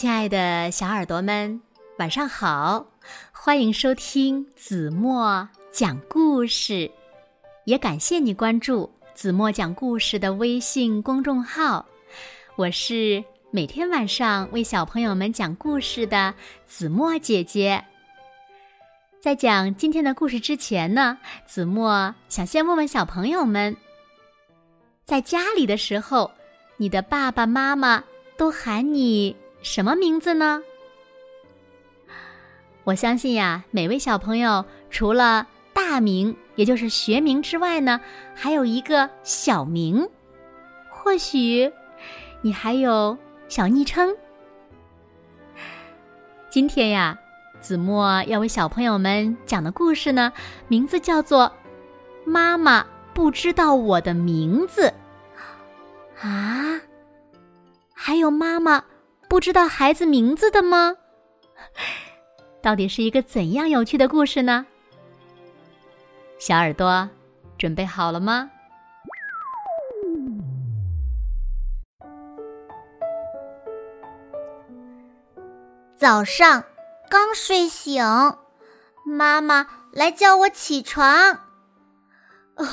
亲爱的小耳朵们，晚上好！欢迎收听子墨讲故事，也感谢你关注子墨讲故事的微信公众号。我是每天晚上为小朋友们讲故事的子墨姐姐。在讲今天的故事之前呢，子墨想先问问小朋友们：在家里的时候，你的爸爸妈妈都喊你？什么名字呢？我相信呀，每位小朋友除了大名，也就是学名之外呢，还有一个小名。或许你还有小昵称。今天呀，子墨要为小朋友们讲的故事呢，名字叫做《妈妈不知道我的名字》啊，还有妈妈。不知道孩子名字的吗？到底是一个怎样有趣的故事呢？小耳朵准备好了吗？早上刚睡醒，妈妈来叫我起床。哦，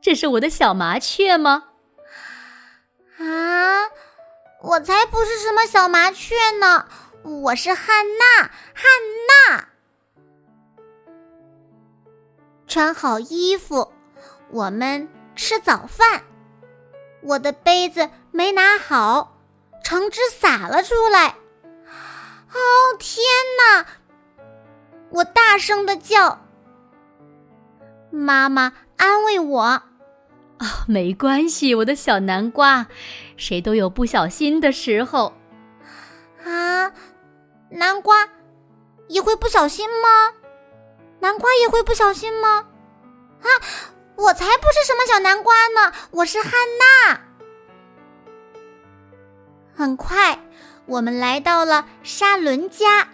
这是我的小麻雀吗？我才不是什么小麻雀呢，我是汉娜，汉娜。穿好衣服，我们吃早饭。我的杯子没拿好，橙汁洒了出来。哦天哪！我大声的叫。妈妈安慰我。啊，没关系，我的小南瓜，谁都有不小心的时候。啊，南瓜也会不小心吗？南瓜也会不小心吗？啊，我才不是什么小南瓜呢，我是汉娜。很快，我们来到了沙伦家，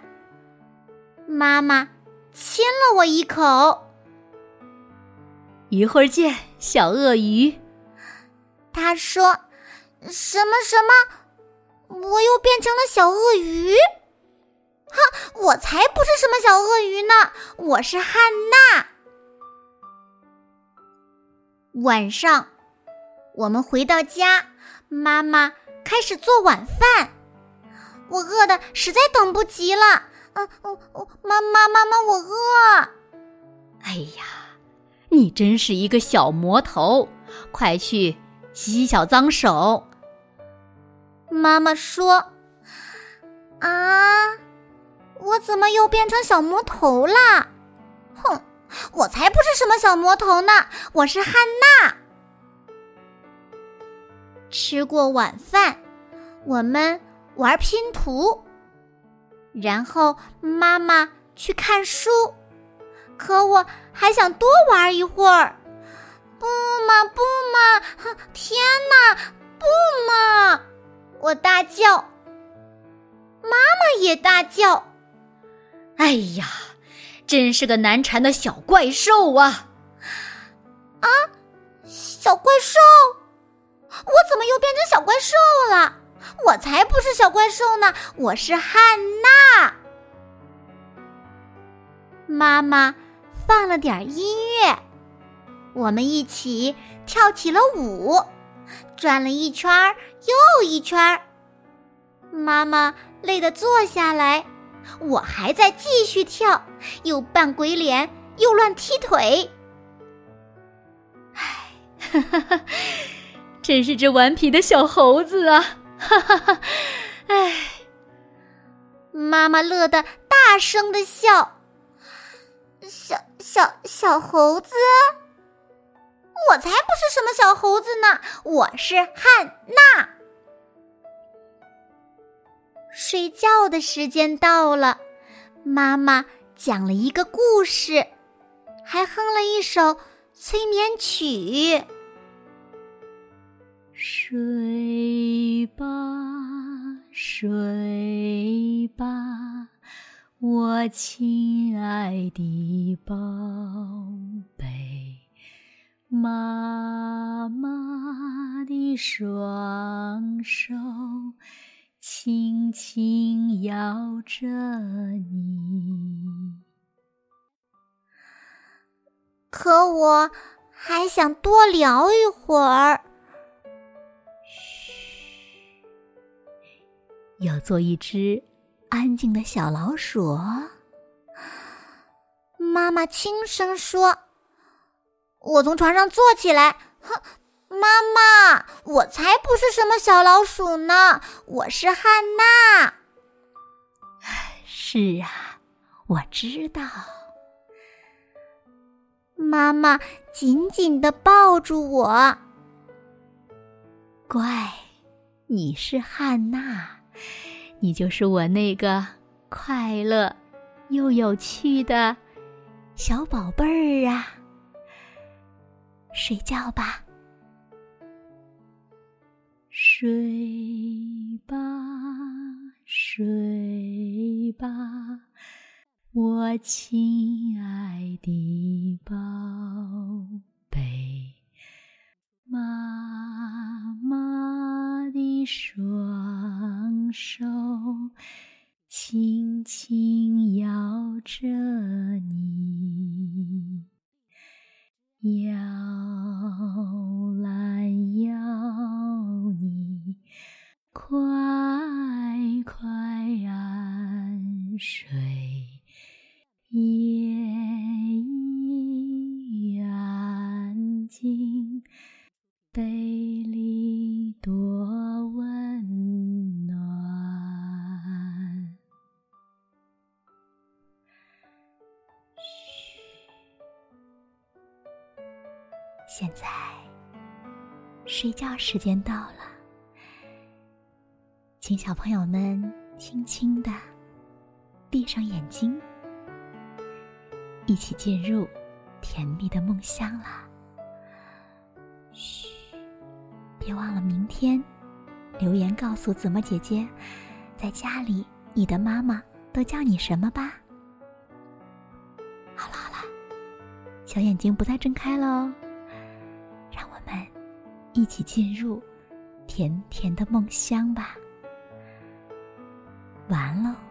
妈妈亲了我一口。一会儿见，小鳄鱼。他说：“什么什么？我又变成了小鳄鱼？哼，我才不是什么小鳄鱼呢！我是汉娜。”晚上，我们回到家，妈妈开始做晚饭，我饿的实在等不及了。嗯嗯，妈妈妈妈，我饿。哎呀！你真是一个小魔头，快去洗洗小脏手。妈妈说：“啊，我怎么又变成小魔头了？哼，我才不是什么小魔头呢，我是汉娜。”吃过晚饭，我们玩拼图，然后妈妈去看书。可我还想多玩一会儿，不嘛不嘛！天哪，不嘛！我大叫，妈妈也大叫。哎呀，真是个难缠的小怪兽啊！啊，小怪兽！我怎么又变成小怪兽了？我才不是小怪兽呢，我是汉娜。妈妈。放了点音乐，我们一起跳起了舞，转了一圈又一圈。妈妈累得坐下来，我还在继续跳，又扮鬼脸，又乱踢腿。唉，哈哈哈，真是只顽皮的小猴子啊！哈哈哈，唉，妈妈乐得大声的笑。小小小猴子，我才不是什么小猴子呢！我是汉娜。睡觉的时间到了，妈妈讲了一个故事，还哼了一首催眠曲。睡吧，睡吧。我亲爱的宝贝，妈妈的双手轻轻摇着你。可我还想多聊一会儿。嘘，要做一只安静的小老鼠。妈妈轻声说：“我从床上坐起来，哼，妈妈，我才不是什么小老鼠呢，我是汉娜。”是啊，我知道。妈妈紧紧的抱住我。乖，你是汉娜，你就是我那个快乐又有趣的小宝贝儿啊！睡觉吧，睡吧，睡吧。我亲爱的宝贝，妈妈我的双手轻轻摇着你，摇来摇你，快快安睡。夜已安静，杯里多睡觉时间到了，请小朋友们轻轻的闭上眼睛。一起进入甜蜜的梦乡了。嘘，别忘了明天留言告诉子墨姐姐，在家里你的妈妈都叫你什么吧。好了好了，小眼睛不再睁开了哦，一起进入甜甜的梦乡吧。完了。